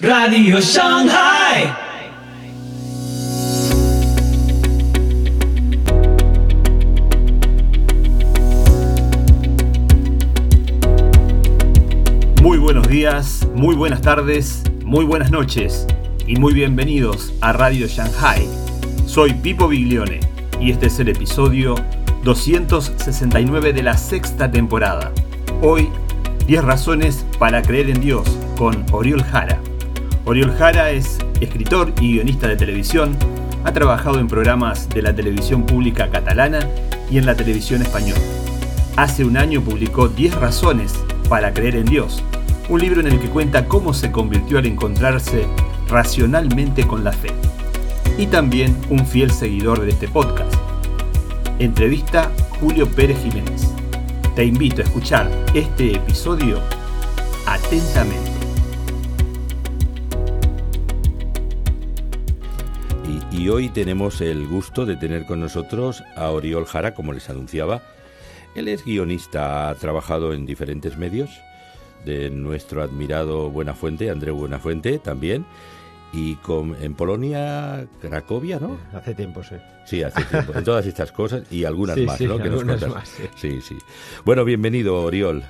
Radio Shanghai. Muy buenos días, muy buenas tardes, muy buenas noches y muy bienvenidos a Radio Shanghai. Soy Pipo Biglione y este es el episodio 269 de la sexta temporada. Hoy, 10 razones para creer en Dios con Oriol Jara. Oriol Jara es escritor y guionista de televisión, ha trabajado en programas de la televisión pública catalana y en la televisión española. Hace un año publicó 10 razones para creer en Dios, un libro en el que cuenta cómo se convirtió al encontrarse racionalmente con la fe. Y también un fiel seguidor de este podcast. Entrevista Julio Pérez Jiménez. Te invito a escuchar este episodio atentamente. Y, hoy tenemos el gusto de tener con nosotros a Oriol Jara, como les anunciaba. Él es guionista, ha trabajado en diferentes medios, de nuestro admirado Buenafuente, André Buenafuente también, y con, en Polonia, Cracovia, ¿no? Hace tiempo, sí. Sí, hace tiempo. En todas estas cosas y algunas Sí, más, sí, ¿no? Que nos algunas más, sí. sí, sí. Bueno, bienvenido, Oriol.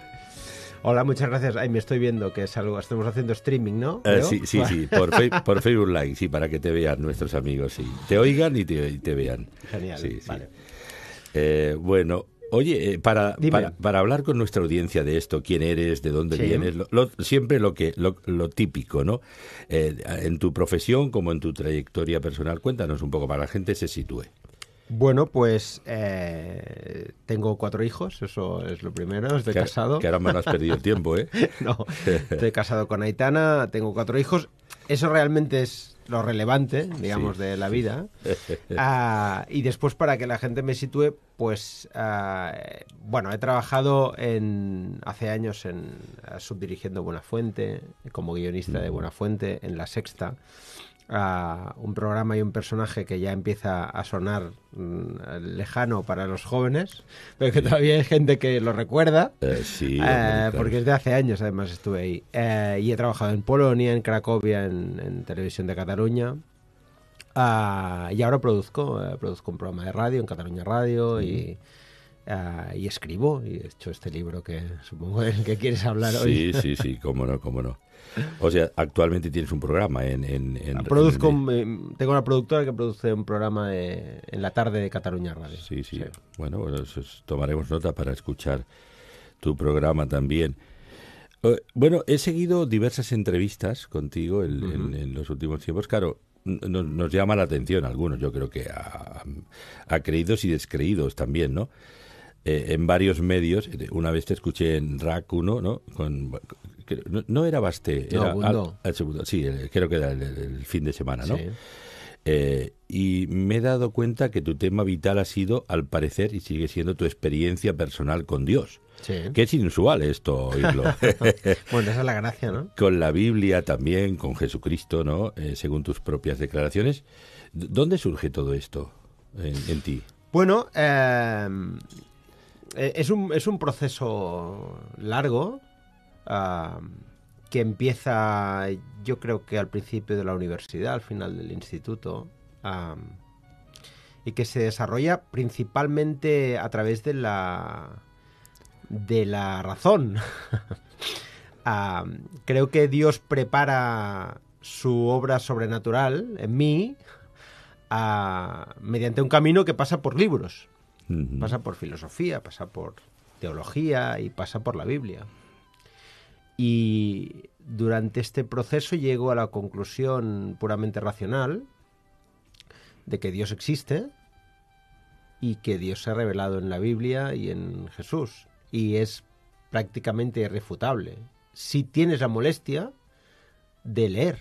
Hola, muchas gracias. Ay, me estoy viendo que es algo. Estamos haciendo streaming, ¿no? Eh, sí, sí, Vale. sí, por, Facebook Live, sí, para que te vean nuestros amigos, sí. Te oigan y te, y te vean. Genial. Sí, sí. Vale. Eh, bueno, oye, eh, para, para, para hablar con nuestra audiencia de esto, quién eres, de dónde Sí. vienes, lo- lo- siempre lo que lo, lo típico, ¿no? Eh, en tu profesión como en tu trayectoria personal, cuéntanos un poco para que la gente se sitúe. Bueno, pues eh, tengo cuatro hijos, eso es lo primero. Estoy que, casado. Que ahora me has perdido el tiempo, ¿eh? no, estoy casado con Aitana, tengo cuatro hijos. Eso realmente es lo relevante, digamos, Sí, de la vida. Ah, y después, para que la gente me sitúe, pues, ah, bueno, he trabajado en, hace años en subdirigiendo Buenafuente, como guionista de Buenafuente en La Sexta. Ah, un programa y un personaje que ya empieza a sonar mm, lejano para los jóvenes, pero que todavía hay gente que lo recuerda. Eh, sí, Eh, porque desde hace años además estuve ahí. Eh, y he trabajado en Polonia, en Cracovia, en, en Televisión de Cataluña. Ah, y ahora produzco, produzco un programa de radio en Cataluña Radio y, ah, y escribo. Y he hecho este libro que supongo del que quieres hablar hoy. Sí, sí, sí, cómo no, cómo no. O sea, actualmente tienes un programa en... en, en- Produzco, en- un- eh, tengo una productora que produce un programa de- en la tarde de Cataluña Radio. Sí, sí. Bueno, bueno, eso es- tomaremos nota para escuchar tu programa también. Eh, Bueno, he seguido diversas entrevistas contigo en, los últimos tiempos. Claro, nos, nos llama la atención algunos, yo creo que a, a creídos y descreídos también, ¿no? Eh, en varios medios, eh, una vez te escuché en RAC 1, ¿no? Con, no, no era Basté, No, era Bundo. al- al segundo, sí, el- creo que era el, el fin de semana, ¿no? Sí. Eh, y me he dado cuenta que tu tema vital ha sido, al parecer, y sigue siendo tu experiencia personal con Dios. Sí. Que es inusual esto oírlo. Bueno, esa es la gracia, ¿no? con la Biblia también, con Jesucristo, ¿no? Eh, según tus propias declaraciones. ¿Dónde surge todo esto en, en ti? Bueno, eh, es, un, es un proceso largo ah, que empieza, yo creo que al principio de la universidad, al final del instituto, ah, y que se desarrolla principalmente a través de la, de la razón. Ah, creo que Dios prepara su obra sobrenatural en mí mediante un camino que pasa por libros, Pasa por filosofía, pasa por teología y pasa por la Biblia. Y durante este proceso llego a la conclusión puramente racional de que Dios existe y que Dios se ha revelado en la Biblia y en Jesús. Y es prácticamente irrefutable. Si tienes la molestia de leer,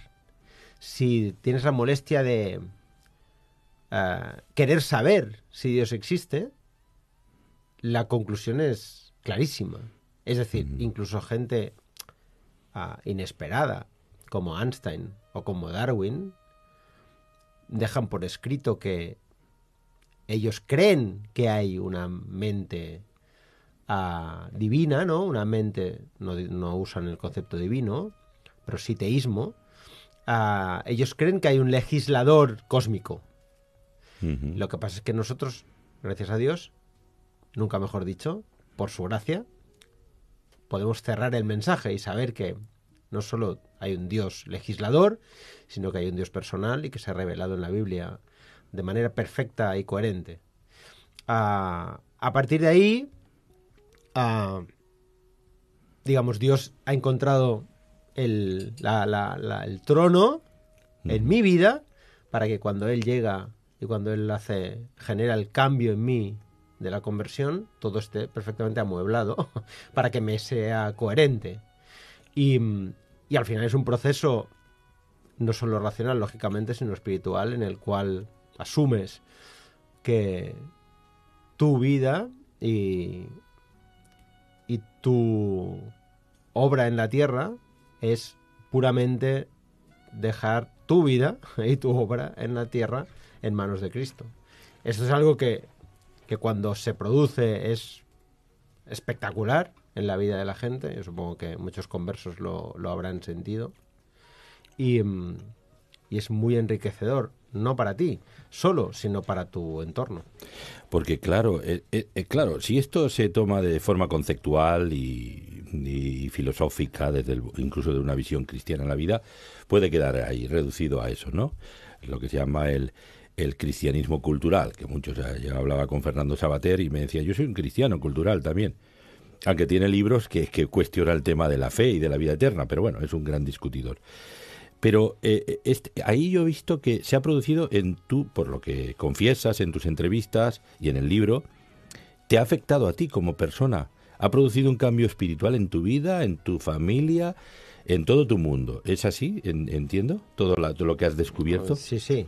si tienes la molestia de querer saber si Dios existe, la conclusión es clarísima. Es decir, incluso gente ah, inesperada, como Einstein o como Darwin, dejan por escrito que ellos creen que hay una mente ah, divina, ¿no? Una mente, no usan el concepto divino, pero sí teísmo, ah, ellos creen que hay un legislador cósmico. Lo que pasa es que nosotros, gracias a Dios, nunca mejor dicho, por su gracia, podemos cerrar el mensaje y saber que no solo hay un Dios legislador, sino que hay un Dios personal y que se ha revelado en la Biblia de manera perfecta y coherente. Ah, a partir de ahí, ah, digamos, Dios ha encontrado el, la- la- la- el trono en mi vida para que cuando Él llega y cuando Él hace, genera el cambio en mí de la conversión, todo esté perfectamente amueblado para que me sea coherente. Y, y al final es un proceso no solo racional, lógicamente, sino espiritual, en el cual asumes que tu vida y, y tu obra en la tierra es puramente dejar tu vida y tu obra en la tierra en manos de Cristo. Esto es algo que, que cuando se produce es espectacular en la vida de la gente. Yo supongo que muchos conversos lo, lo habrán sentido. Y, mm, y es muy enriquecedor, no para ti solo, sino para tu entorno. Porque claro, eh, eh, eh, claro, si esto se toma de forma conceptual y, filosófica, desde incluso de una visión cristiana en la vida, puede quedar ahí reducido a eso, ¿no? Lo que se llama el, el cristianismo cultural, que muchos, eh, yo hablaba con Fernando Sabater y me decía, yo soy un cristiano cultural también. Aunque tiene libros que, que cuestiona el tema de la fe y de la vida eterna, pero bueno, es un gran discutidor. Pero eh, este- ahí yo he visto que se ha producido en tú, por lo que confiesas en tus entrevistas y en el libro, te ha afectado a ti como persona. Ha producido un cambio espiritual en tu vida, en tu familia, en todo tu mundo. ¿Es así? En- ¿Entiendo? Todo, todo lo que has descubierto. Sí, sí.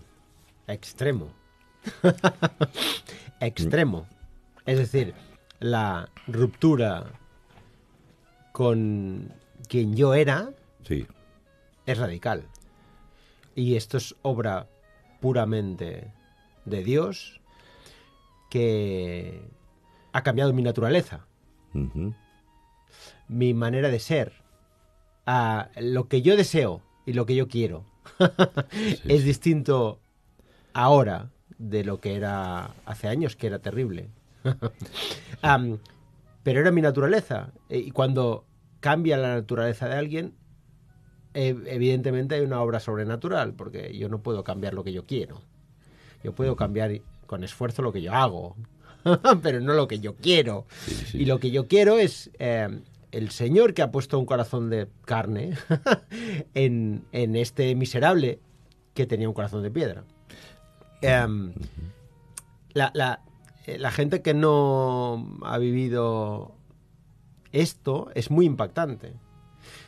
Extremo. Extremo. Es decir, la ruptura con quien yo era Sí. es radical. Y esto es obra puramente de Dios que ha cambiado mi naturaleza, mi manera de ser, a lo que yo deseo y lo que yo quiero. es distinto ahora de lo que era hace años, que era terrible. Pero era mi naturaleza. E- Y cuando cambia la naturaleza de alguien, e- evidentemente hay una obra sobrenatural, porque yo no puedo cambiar lo que yo quiero. Yo puedo cambiar con esfuerzo lo que yo hago, pero no lo que yo quiero. sí. Y lo que yo quiero es eh, el Señor que ha puesto un corazón de carne en, en este miserable que tenía un corazón de piedra. Em, la, eh, la gente que no ha vivido esto es muy impactante.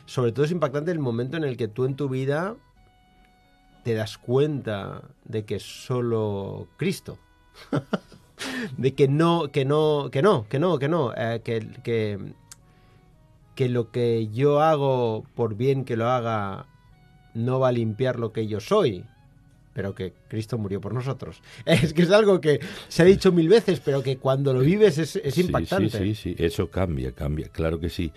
Sobre todo es impactante el momento en el que tú en tu vida te das cuenta de que solo Cristo. De que no, que no, que no, que no, que no, eh, que, que, que lo que yo hago, por bien que lo haga, no va a limpiar lo que yo soy, pero que Cristo murió por nosotros. Es que es algo que se ha dicho mil veces, pero que cuando lo vives es, impactante. Sí, sí, sí, eso cambia, cambia, claro que sí.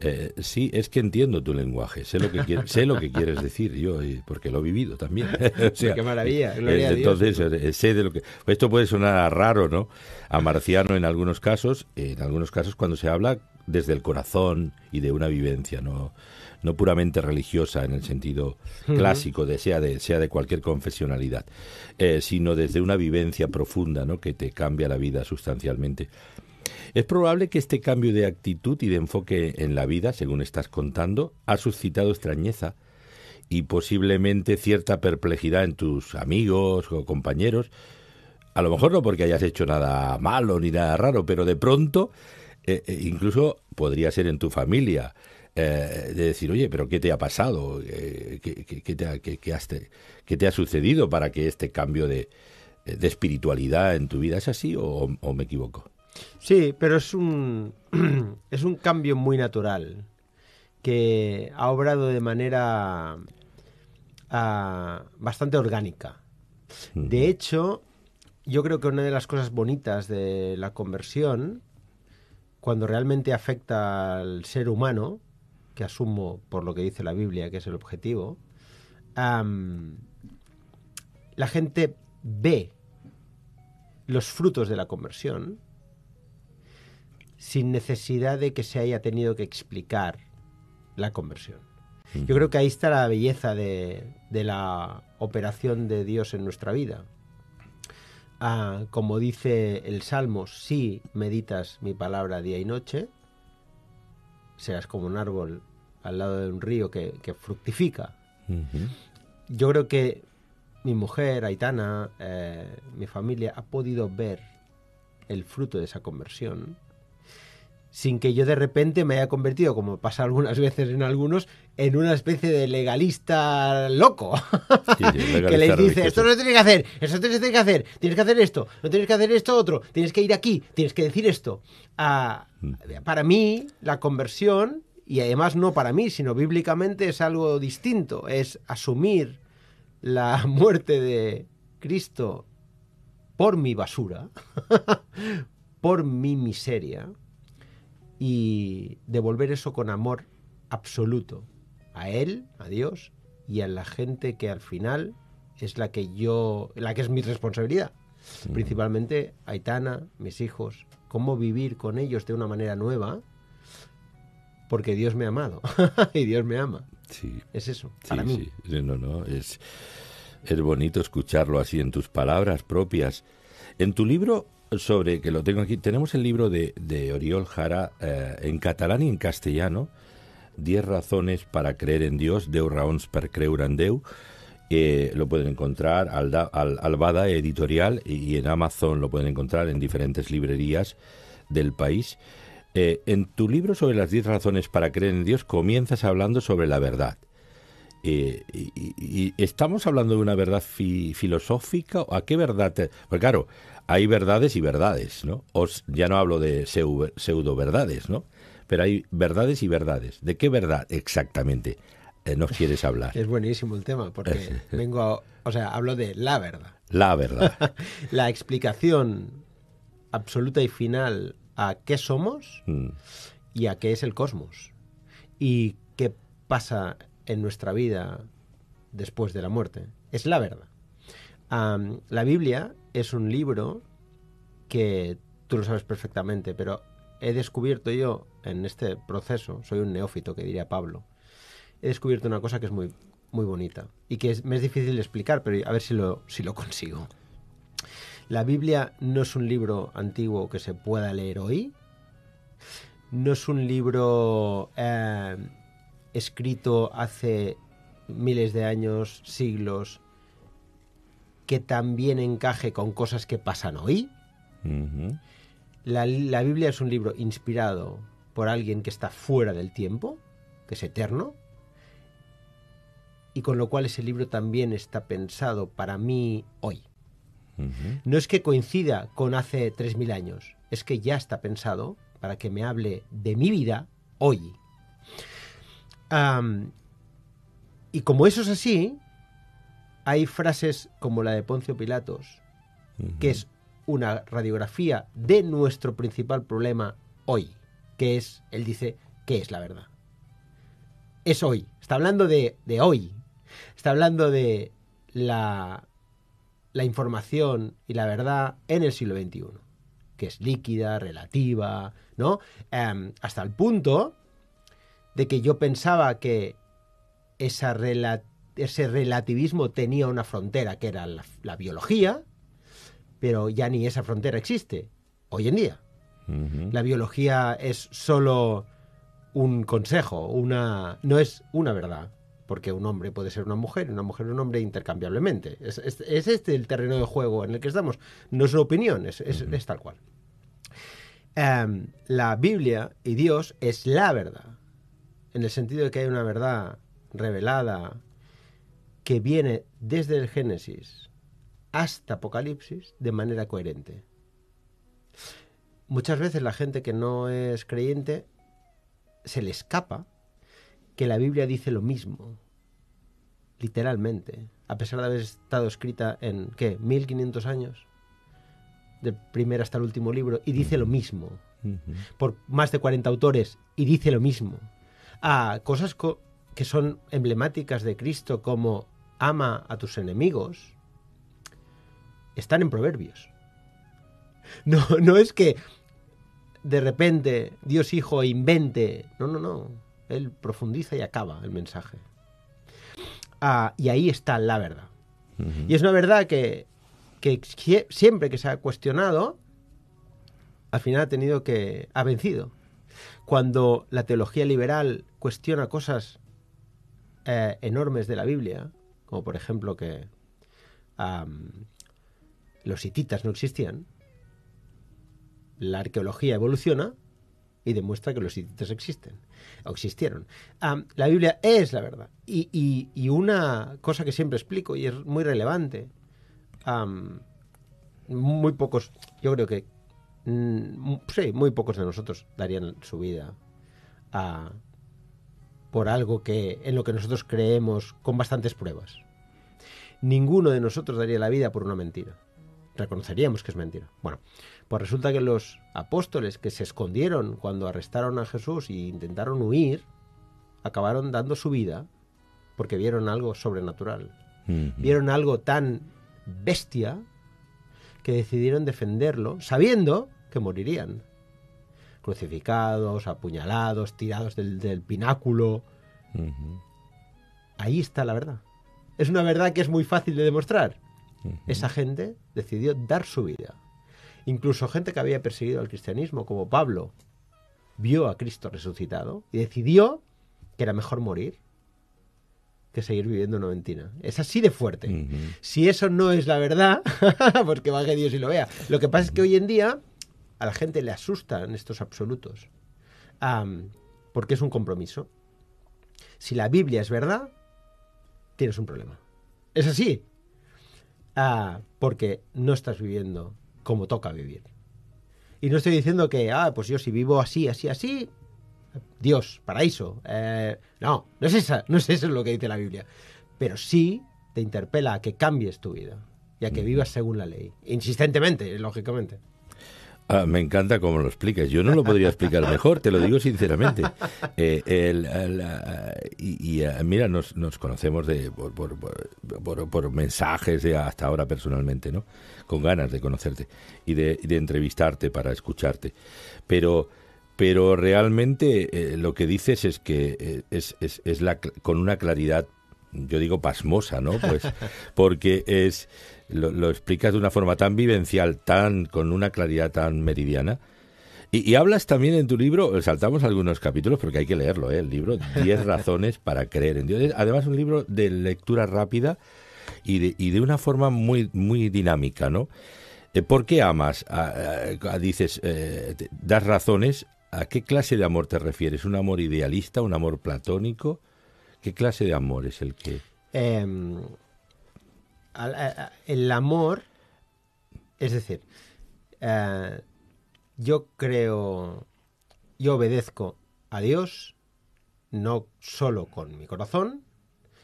Eh, sí, es que entiendo tu lenguaje, sé lo que quieres, sé lo que quieres decir yo, porque lo he vivido también. O sea, Qué maravilla, gloria eh, a Dios. Entonces, eh, sé de lo que... Esto puede sonar raro, ¿no? A marciano en algunos casos, en algunos casos cuando se habla desde el corazón y de una vivencia, no, no puramente religiosa en el sentido clásico, de, sea, de, sea de cualquier confesionalidad, eh, sino desde una vivencia profunda, ¿no? Que te cambia la vida sustancialmente. Es probable que este cambio de actitud y de enfoque en la vida, según estás contando, ha suscitado extrañeza y posiblemente cierta perplejidad en tus amigos o compañeros. A lo mejor no porque hayas hecho nada malo ni nada raro, pero de pronto, eh, eh, incluso podría ser en tu familia, eh, de decir, oye, pero ¿qué te ha pasado? Eh, ¿qué, qué- qué te ha, qué- te- ha sucedido para que este cambio de, de espiritualidad en tu vida es así o, o me equivoco? Sí, pero es un, es un cambio muy natural que ha obrado de manera ah, bastante orgánica. De hecho, yo creo que una de las cosas bonitas de la conversión, cuando realmente afecta al ser humano, que asumo por lo que dice la Biblia que es el objetivo, la gente ve los frutos de la conversión sin necesidad de que se haya tenido que explicar la conversión. Yo creo que ahí está la belleza de, de la operación de Dios en nuestra vida. Ah, como dice el Salmo, si meditas mi palabra día y noche, serás como un árbol al lado de un río que, que fructifica. Yo creo que mi mujer, Aitana, eh, mi familia, ha podido ver el fruto de esa conversión sin que yo de repente me haya convertido, como pasa algunas veces en algunos, en una especie de legalista loco. Sí, sí, legalista que les dice, religioso. esto no tienes que hacer, esto tienes que hacer, tienes que hacer esto, no tienes que hacer esto otro, tienes que ir aquí, tienes que decir esto. Ah, para mí, la conversión, y además no para mí, sino bíblicamente es algo distinto, es asumir la muerte de Cristo por mi basura, por mi miseria, y devolver eso con amor absoluto a Él, a Dios y a la gente que al final es la que yo, la que es mi responsabilidad. Principalmente Aitana, mis hijos, cómo vivir con ellos de una manera nueva, porque Dios me ha amado y Dios me ama. Sí, Es eso, sí, para mí. sí. Sí, No, no, es, es bonito escucharlo así en tus palabras propias. En tu libro sobre, que lo tengo aquí, tenemos el libro de, de Oriol Jara eh, en catalán y en castellano, 10 razones para creer en Dios, 10 raons per creure en Déu. Eh, lo pueden encontrar al, al, al Bada Editorial y, y en Amazon lo pueden encontrar en diferentes librerías del país. Eh, en tu libro sobre las 10 razones para creer en Dios comienzas hablando sobre la verdad. Eh, y, estamos hablando de una verdad fi- filosófica o a qué verdad te- porque claro hay verdades y verdades no Os, ya no hablo de pseudo verdades no pero hay verdades y verdades. De qué verdad exactamente eh, nos quieres hablar Es buenísimo el tema, porque vengo a, o sea, hablo de la verdad. la verdad. La explicación absoluta y final a qué somos Mm, y a qué es el cosmos. Y qué pasa en nuestra vida después de la muerte. Es la verdad. La Biblia es un libro que tú lo sabes perfectamente, pero he descubierto yo en este proceso, soy un neófito que diría Pablo, he descubierto una cosa que es muy, muy bonita y que es, me es difícil de explicar, pero a ver si lo, si lo consigo. La Biblia no es un libro antiguo que se pueda leer hoy, no es un libro eh, escrito hace miles de años, siglos, que también encaje con cosas que pasan hoy. La, la Biblia es un libro inspirado por alguien que está fuera del tiempo, que es eterno, y con lo cual ese libro también está pensado para mí hoy. No es que coincida con hace 3.000 años, es que ya está pensado para que me hable de mi vida hoy. Y como eso es así, hay frases como la de Poncio Pilatos, que es una radiografía de nuestro principal problema hoy, que es, él dice, ¿qué es la verdad? Es hoy, está hablando de, de hoy, está hablando de la, la información y la verdad en el siglo XXI, que es líquida, relativa, ¿no? Hasta el punto de que yo pensaba que esa rela- ese relativismo tenía una frontera, que era la, la biología, pero ya ni esa frontera existe hoy en día. La biología es solo un consejo, una no es una verdad, porque un hombre puede ser una mujer y una mujer un hombre intercambiablemente. Es, es- es este el terreno de juego en el que estamos. No es una opinión, es, es- es tal cual. Em, la Biblia y Dios es la verdad, en el sentido de que hay una verdad revelada que viene desde el Génesis hasta Apocalipsis de manera coherente. Muchas veces la gente que no es creyente se le escapa que la Biblia dice lo mismo, literalmente, a pesar de haber estado escrita en, ¿qué?, 1500 años, del primer hasta el último libro, y dice lo mismo, por más de 40 autores, y dice lo mismo. A cosas co- que son emblemáticas de Cristo, como ama a tus enemigos, están en Proverbios. No, no es que de repente Dios Hijo invente. No, no, no. Él profundiza y acaba el mensaje. Ah, y ahí está la verdad. Y es una verdad que, que siempre que se ha cuestionado, al final ha tenido que. ha vencido. Cuando la teología liberal cuestiona cosas eh, enormes de la Biblia, como por ejemplo que los hititas no existían, la arqueología evoluciona y demuestra que los hititas existen o existieron. la Biblia es la verdad. Y, una cosa que siempre explico y es muy relevante, muy pocos, yo creo que, mm, sí, muy pocos de nosotros darían su vida por algo que en lo que nosotros creemos con bastantes pruebas. Ninguno de nosotros daría la vida por una mentira. Reconoceríamos que es mentira. Bueno, pues resulta que los apóstoles que se escondieron cuando arrestaron a Jesús e intentaron huir, acabaron dando su vida porque vieron algo sobrenatural. Vieron algo tan bestia que decidieron defenderlo sabiendo que morirían. Crucificados, apuñalados, tirados del, pináculo. Ahí está la verdad. Es una verdad que es muy fácil de demostrar. Esa gente decidió dar su vida Incluso gente que había perseguido al cristianismo, como Pablo, vio a Cristo resucitado y decidió que era mejor morir que seguir viviendo una mentira. Es así de fuerte. Si eso no es la verdad, pues que baje Dios y lo vea. Lo que pasa es que hoy en día a la gente le asustan estos absolutos. porque es un compromiso. Si la Biblia es verdad, tienes un problema. Es así. Ah, porque no estás viviendo como toca vivir. Y no estoy diciendo que, ah, pues yo si vivo así, así, así, Dios, paraíso. Eh, no, no es, esa, no es eso lo que dice la Biblia. Pero sí te interpela a que cambies tu vida y a que vivas según la ley. Insistentemente, lógicamente. Ah, me encanta cómo lo explicas. Yo no lo podría explicar mejor, te lo digo sinceramente. Eh, ah, y, ah, mira, nos, conocemos de, por, mensajes de hasta ahora personalmente, ¿no? Con ganas de conocerte y de, entrevistarte para escucharte. Pero, pero realmente eh, lo que dices es que eh, es, es, es la, con una claridad, yo digo pasmosa, ¿no? Pues porque es lo, explicas de una forma tan vivencial, tan con una claridad tan meridiana. Y, hablas también en tu libro, saltamos algunos capítulos porque hay que leerlo, ¿eh? el libro 10 razones para creer en Dios. Además, un libro de lectura rápida y de, y de una forma muy, muy dinámica, ¿no? Eh, ¿Por qué amas? dices, eh, das razones. ¿A qué clase de amor te refieres? ¿Un amor idealista, un amor platónico? ¿Qué clase de amor es el que...? Em, el amor, es decir, eh, yo creo, yo obedezco a Dios no solo con mi corazón,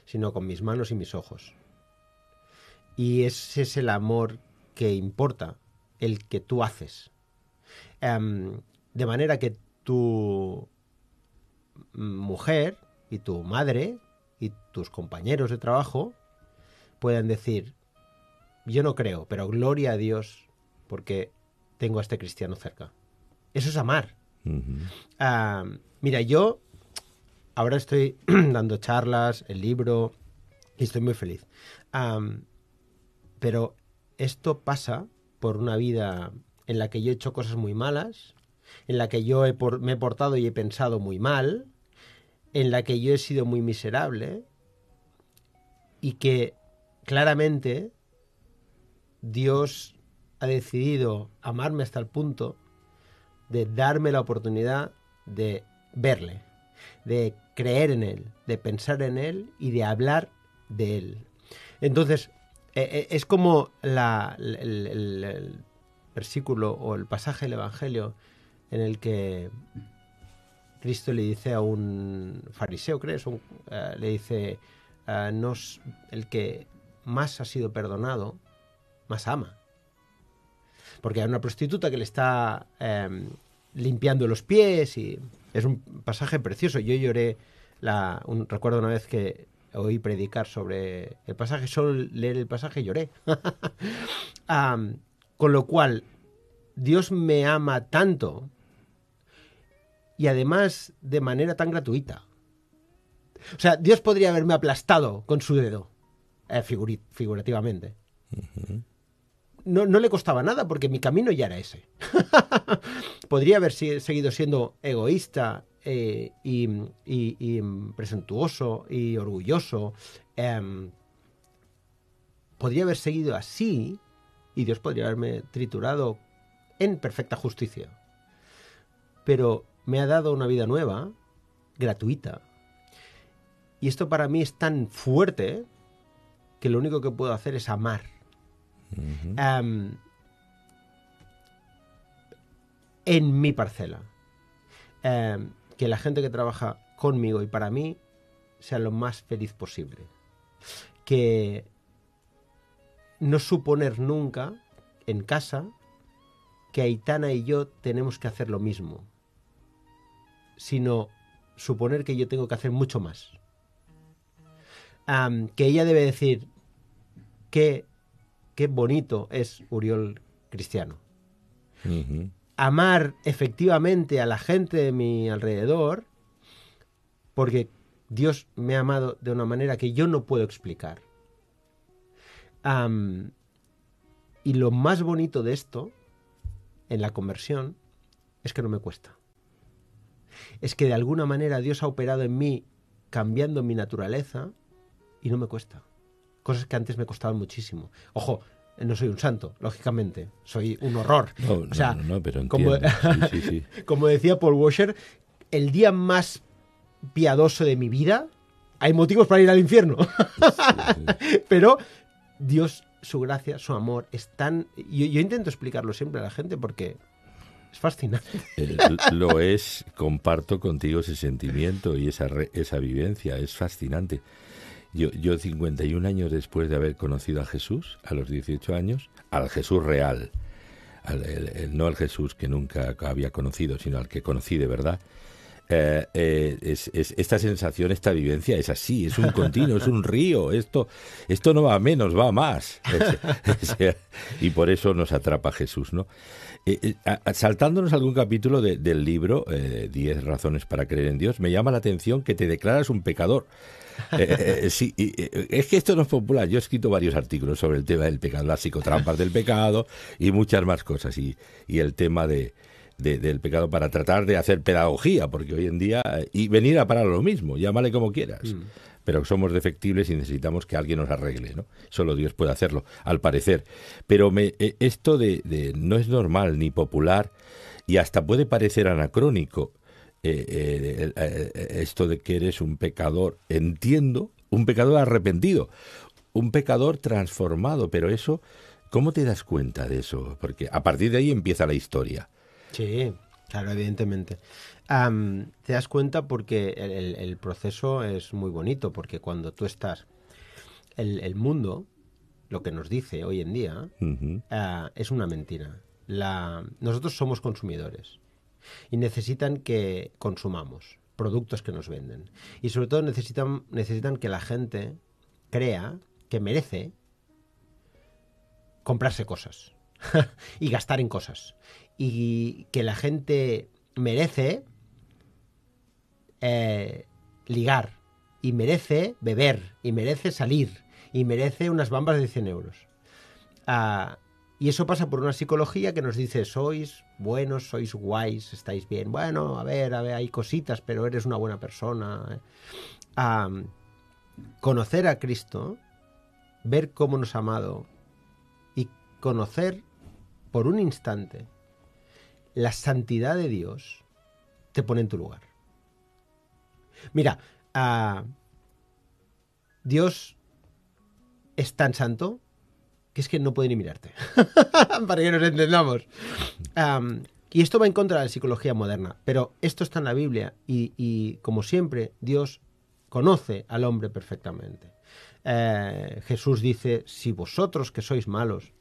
sino con mis manos y mis ojos. Y ese es el amor que importa, el que tú haces. Em, de manera que tu mujer y tu madre y tus compañeros de trabajo puedan decir, yo no creo, pero gloria a Dios porque tengo a este cristiano cerca. Eso es amar. Ah, mira, yo ahora estoy dando charlas, el libro, y estoy muy feliz. pero esto pasa por una vida en la que yo he hecho cosas muy malas, en la que yo me he portado y he pensado muy mal, en la que yo he sido muy miserable, y que claramente Dios ha decidido amarme hasta el punto de darme la oportunidad de verle, de creer en Él, de pensar en Él y de hablar de Él. Entonces, e, e, es como el, versículo o el pasaje del Evangelio en el que Cristo le dice a un fariseo, ¿crees? Eh, le dice, uh, nos, el que más ha sido perdonado, más ama. Porque hay una prostituta que le está em, limpiando los pies y es un pasaje precioso. Yo lloré, la, recuerdo una vez que oí predicar sobre el pasaje, solo leer el pasaje lloré. Con lo cual, Dios me ama tanto y además de manera tan gratuita. O sea, Dios podría haberme aplastado con su dedo, eh, figurativamente. No, no le costaba nada porque mi camino ya era ese. podría haber seguido siendo egoísta eh, y, y- y, presuntuoso y orgulloso. em, podría haber seguido así y Dios podría haberme triturado en perfecta justicia. Pero me ha dado una vida nueva, gratuita. Y esto para mí es tan fuerte que lo único que puedo hacer es amar. Am, en mi parcela. Que la gente que trabaja conmigo y para mí sea lo más feliz posible. Que no suponer nunca en casa que Aitana y yo tenemos que hacer lo mismo, sino suponer que yo tengo que hacer mucho más. Que ella debe decir qué, qué bonito es Uriol cristiano. Amar efectivamente a la gente de mi alrededor, porque Dios me ha amado de una manera que yo no puedo explicar. Y lo más bonito de esto, en la conversión, es que no me cuesta. Es que de alguna manera Dios ha operado en mí cambiando mi naturaleza y no me cuesta. Cosas que antes me costaban muchísimo. Ojo, no soy un santo, lógicamente. Soy un horror. No, o sea, no, no, no, pero como, entiendo. Sí, sí, sí. como decía Paul Washer, el día más piadoso de mi vida, hay motivos para ir al infierno. Pero Dios, su gracia, su amor, es tan... Yo, yo intento explicarlo siempre a la gente porque es fascinante. Eh, lo es, comparto contigo ese sentimiento y esa, re- esa vivencia, es fascinante. Yo, yo 51 años después de haber conocido a Jesús, a los 18 años, al Jesús real, al- el- no al Jesús que nunca había conocido, sino al que conocí de verdad, eh, eh, es, es- esta sensación, esta vivencia es así, es un continuo, es un río, esto, esto no va a menos, va a más. Y por eso nos atrapa Jesús, ¿no? Eh, eh, saltándonos algún capítulo de- del libro, eh, 10 razones para creer en Dios, me llama la atención que te declaras un pecador. Eh, eh, sí, eh, es que esto no es popular. Yo he escrito varios artículos sobre el tema del pecado, las psicotrampas del pecado y muchas más cosas. Y, y el tema de, de- del pecado para tratar de hacer pedagogía, porque hoy en día. eh, Y venir a parar lo mismo, llámale como quieras. Pero somos defectibles y necesitamos que alguien nos arregle, ¿no? Solo Dios puede hacerlo, al parecer. Pero me, eh, esto de, de no es normal ni popular y hasta puede parecer anacrónico eh, eh, esto de que eres un pecador, entiendo, un pecador arrepentido, un pecador transformado, pero eso, ¿cómo te das cuenta de eso? Porque a partir de ahí empieza la historia. Sí, claro, evidentemente. Te das cuenta porque el, el- el proceso es muy bonito, porque cuando tú estás... El, el mundo, lo que nos dice hoy en día, ah, es una mentira. La, nosotros somos consumidores y necesitan que consumamos productos que nos venden. Y sobre todo necesitan, necesitan que la gente crea que merece comprarse cosas y gastar en cosas. Y que la gente merece eh, ligar y merece beber y merece salir y merece unas bambas de 100 euros. Ah, y eso pasa por una psicología que nos dice, sois buenos, sois guays, estáis bien. Bueno, a ver, a ver, hay cositas, pero eres una buena persona. Ah, conocer a Cristo, ver cómo nos ha amado y conocer por un instante la santidad de Dios, te pone en tu lugar. Mira, Dios es tan santo que es que no puede ni mirarte. Para que nos entendamos. Am, y esto va en contra de la psicología moderna, pero esto está en la Biblia y, y, como siempre, Dios conoce al hombre perfectamente. Eh, Jesús dice, si vosotros que sois malos,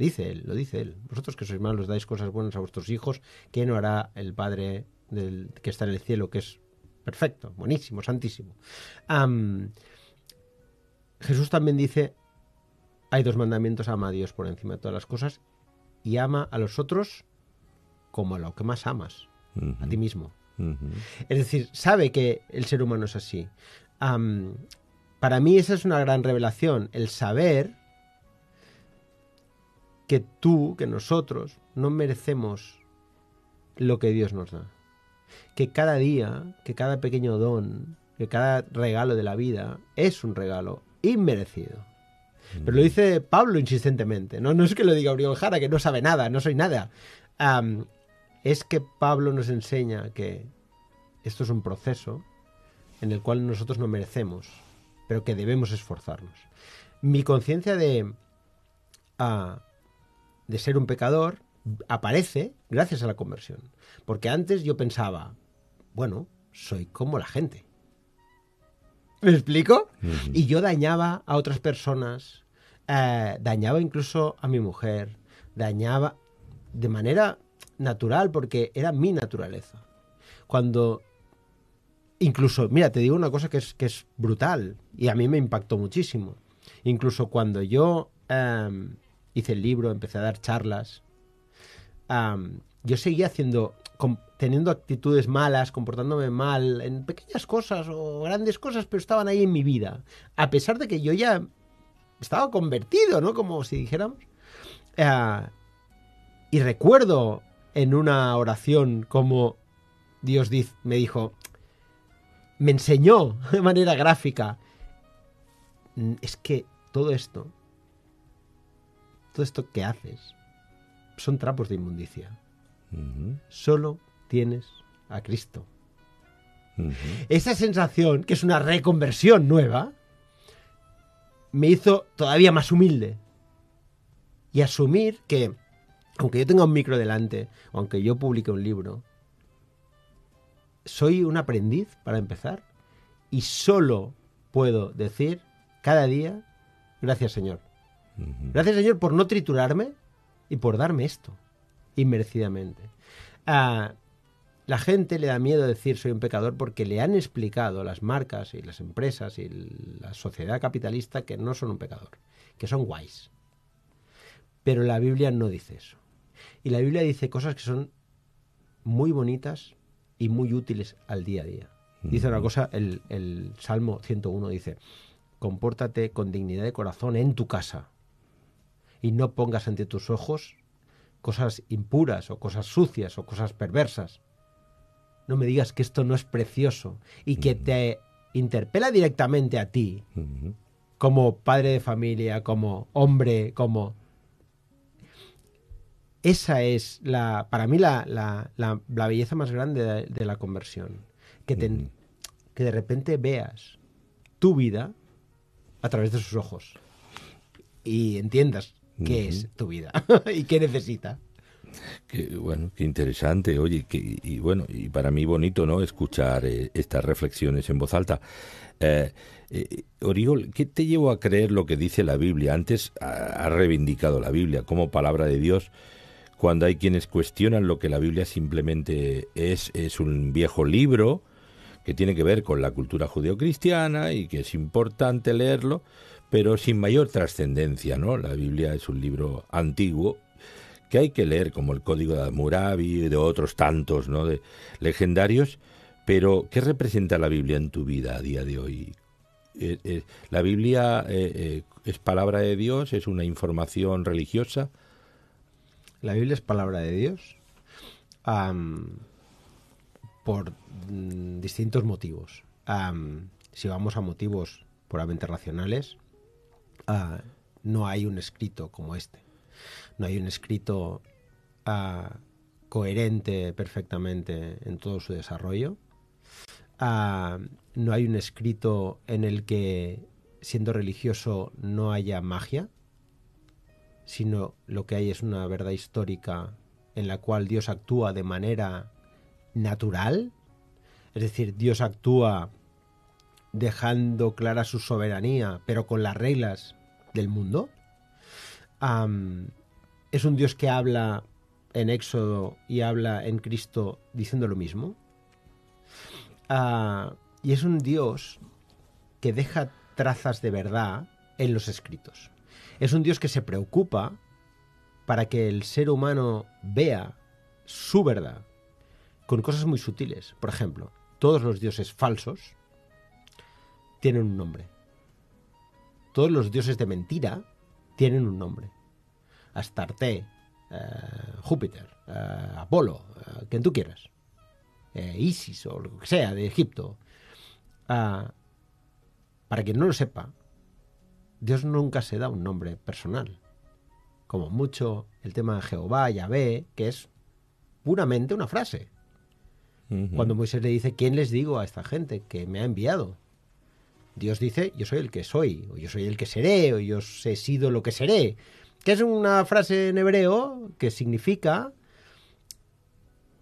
dice él, lo dice él, vosotros que sois malos dais cosas buenas a vuestros hijos, ¿qué no hará el Padre del, que está en el cielo, que es perfecto, buenísimo, santísimo? Jesús también dice, hay dos mandamientos, ama a Dios por encima de todas las cosas y ama a los otros como a lo que más amas, a ti mismo. Es decir, sabe que el ser humano es así. Para mí esa es una gran revelación, el saber que tú, que nosotros, no merecemos lo que Dios nos da. Que cada día, que cada pequeño don, que cada regalo de la vida es un regalo inmerecido. Pero lo dice Pablo insistentemente, ¿no? No es que lo diga Uriol Jara, que no sabe nada, no soy nada. Es que Pablo nos enseña que esto es un proceso en el cual nosotros no merecemos, pero que debemos esforzarnos. Mi conciencia de, ah, de ser un pecador aparece gracias a la conversión. Porque antes yo pensaba, bueno, soy como la gente. ¿Me explico? Y yo dañaba a otras personas, eh, dañaba incluso a mi mujer, dañaba de manera natural porque era mi naturaleza. Cuando incluso, mira, te digo una cosa que es, que es brutal y a mí me impactó muchísimo. Incluso cuando yo em, hice el libro, empecé a dar charlas, yo seguía haciendo, teniendo actitudes malas, comportándome mal en pequeñas cosas o grandes cosas, pero estaban ahí en mi vida. A pesar de que yo ya estaba convertido, ¿no? Como si dijéramos. Ah, y recuerdo en una oración como Dios me dijo, me enseñó de manera gráfica, "Mm, es que todo esto, todo esto que haces, son trapos de inmundicia. Solo tienes a Cristo. Esa sensación, que es una reconversión nueva, me hizo todavía más humilde. Y asumir que, aunque yo tenga un micro delante, o aunque yo publique un libro, soy un aprendiz para empezar. Y solo puedo decir cada día, gracias Señor. Gracias Señor por no triturarme y por darme esto, inmerecidamente. A la gente le da miedo decir soy un pecador porque le han explicado las marcas y las empresas y la sociedad capitalista que no son un pecador, que son guays. Pero la Biblia no dice eso. Y la Biblia dice cosas que son muy bonitas y muy útiles al día a día. Dice una cosa, el, el Salmo 101 dice, compórtate con dignidad de corazón en tu casa y no pongas ante tus ojos cosas impuras o cosas sucias o cosas perversas. No me digas que esto no es precioso y que te interpela directamente a ti como padre de familia, como hombre, como... Esa es la, para mí la, la- la- la belleza más grande de, de la conversión. Que, te- que de repente veas tu vida a través de sus ojos y entiendas qué es tu vida y qué necesita. Qué, bueno, qué interesante, oye, que- y bueno, y para mí bonito, ¿no? Escuchar eh, estas reflexiones en voz alta. Eh, eh, Oriol, ¿qué te llevó a creer lo que dice la Biblia? Antes ha, ha reivindicado la Biblia como palabra de Dios, cuando hay quienes cuestionan lo que la Biblia simplemente es, es un viejo libro que tiene que ver con la cultura judeocristiana y que es importante leerlo, pero sin mayor trascendencia, ¿no? La Biblia es un libro antiguo que hay que leer como el Código de Hammurabi y de otros tantos, ¿no? De legendarios, pero ¿qué representa la Biblia en tu vida a día de hoy? Eh, eh, ¿La Biblia eh, eh, es palabra de Dios? ¿Es una información religiosa? La Biblia es palabra de Dios por mm, distintos motivos. Am, si vamos a motivos puramente racionales, no hay un escrito como este. No hay un escrito coherente perfectamente en todo su desarrollo. No hay un escrito en el que, siendo religioso, no haya magia sino lo que hay es una verdad histórica en la cual Dios actúa de manera natural, es decir, Dios actúa dejando clara su soberanía, pero con las reglas del mundo. Es un Dios que habla en Éxodo y habla en Cristo diciendo lo mismo. Ah, y es un Dios que deja trazas de verdad en los escritos. Es un Dios que se preocupa para que el ser humano vea su verdad con cosas muy sutiles. Por ejemplo, todos los dioses falsos tienen un nombre. Todos los dioses de mentira tienen un nombre. Astarte, eh, Júpiter, eh, Apolo, eh, quien tú quieras. Isis o lo que sea de Egipto. Ah, para quien no lo sepa, Dios nunca se da un nombre personal. Como mucho el tema de Jehová, Yahvé, que es puramente una frase. Cuando Moisés le dice, ¿quién les digo a esta gente que me ha enviado? Dios dice, yo soy el que soy, o yo soy el que seré, o yo he sido lo que seré. Que es una frase en hebreo que significa,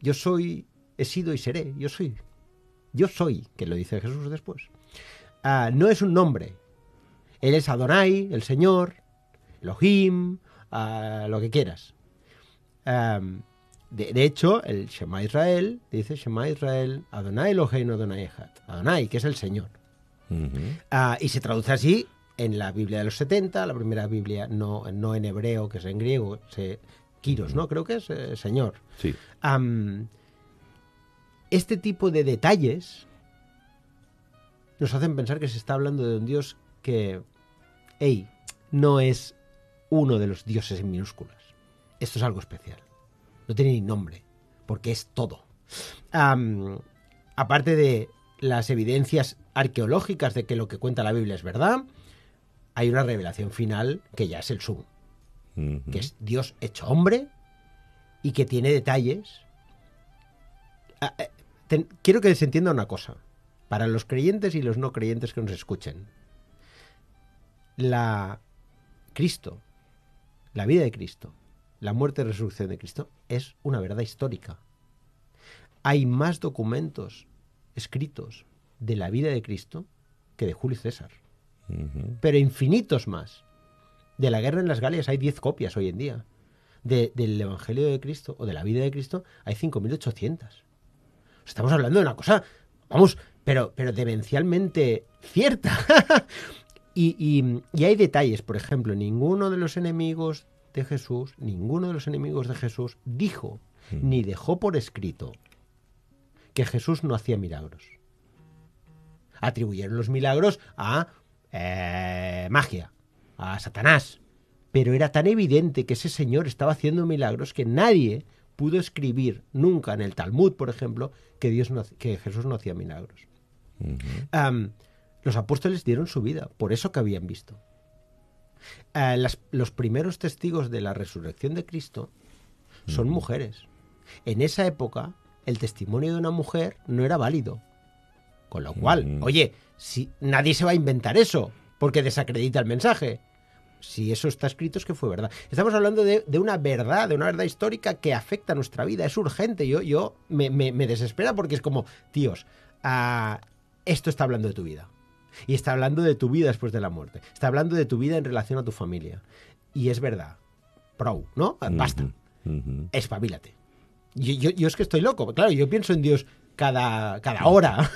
yo soy, he sido y seré, yo soy. Yo soy, que lo dice Jesús después. Ah, no es un nombre. Él es Adonai, el Señor, Elohim, ah, lo que quieras. de, hecho, el Shema Israel dice Shema Israel, Adonai Elohim Adonai Echad. Adonai, que es el Señor. Ah, y se traduce así en la Biblia de los 70, la primera Biblia no, no en hebreo, que es en griego, se, Kiros, ¿no? Creo que es eh, Señor. Sí. este tipo de detalles nos hacen pensar que se está hablando de un Dios que, hey, no es uno de los dioses en minúsculas. Esto es algo especial. No tiene ni nombre, porque es todo. aparte de las evidencias arqueológicas de que lo que cuenta la Biblia es verdad, hay una revelación final que ya es el sumo, que es Dios hecho hombre y que tiene detalles. Ah, eh, quiero que se entienda una cosa, para los creyentes y los no creyentes que nos escuchen. La Cristo, la vida de Cristo, la muerte y resurrección de Cristo es una verdad histórica. Hay más documentos escritos de la vida de Cristo que de Julio César. Pero infinitos más. De la guerra en las Galias hay 10 copias hoy en día. del Evangelio de Cristo o de la vida de Cristo hay 5.800. Estamos hablando de una cosa, vamos, pero, pero demencialmente cierta. y, y hay detalles, por ejemplo, ninguno de los enemigos de Jesús, ninguno de los enemigos de Jesús dijo ni dejó por escrito que Jesús no hacía milagros. Atribuyeron los milagros a eh, magia, a Satanás. Pero era tan evidente que ese señor estaba haciendo milagros que nadie pudo escribir nunca en el Talmud, por ejemplo, que, Dios que Jesús no hacía milagros. los apóstoles dieron su vida por eso que habían visto. Eh, los primeros testigos de la resurrección de Cristo son mujeres. En esa época el testimonio de una mujer no era válido. Con lo cual, mm. oye, si nadie se va a inventar eso, porque desacredita el mensaje. Si eso está escrito es que fue verdad. Estamos hablando de, una verdad, de una verdad histórica que afecta a nuestra vida. Es urgente. Yo, yo me, desespera porque es como, tíos, ah, esto está hablando de tu vida. Y está hablando de tu vida después de la muerte. Está hablando de tu vida en relación a tu familia. Y es verdad. Pro, ¿no? Basta. Espabilate. Yo, es que estoy loco, claro, yo pienso en Dios cada, cada hora,